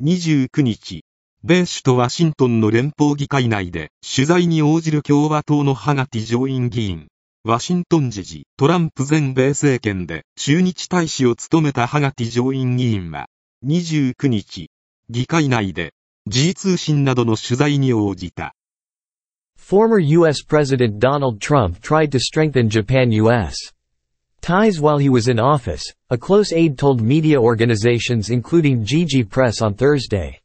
29日、米首都ワシントンの連邦議会内で取材に応じる共和党のハガティ上院議員、ワシントン時事トランプ前米政権で駐日大使を務めたハガティ上院議員は29日、議会内で G 通信などの取材に応じた。Former U.S. President Donald Trump tried to strengthen Japan-U.S. ties while he was in office, a close aide told media organizations including Gigi Press on Thursday.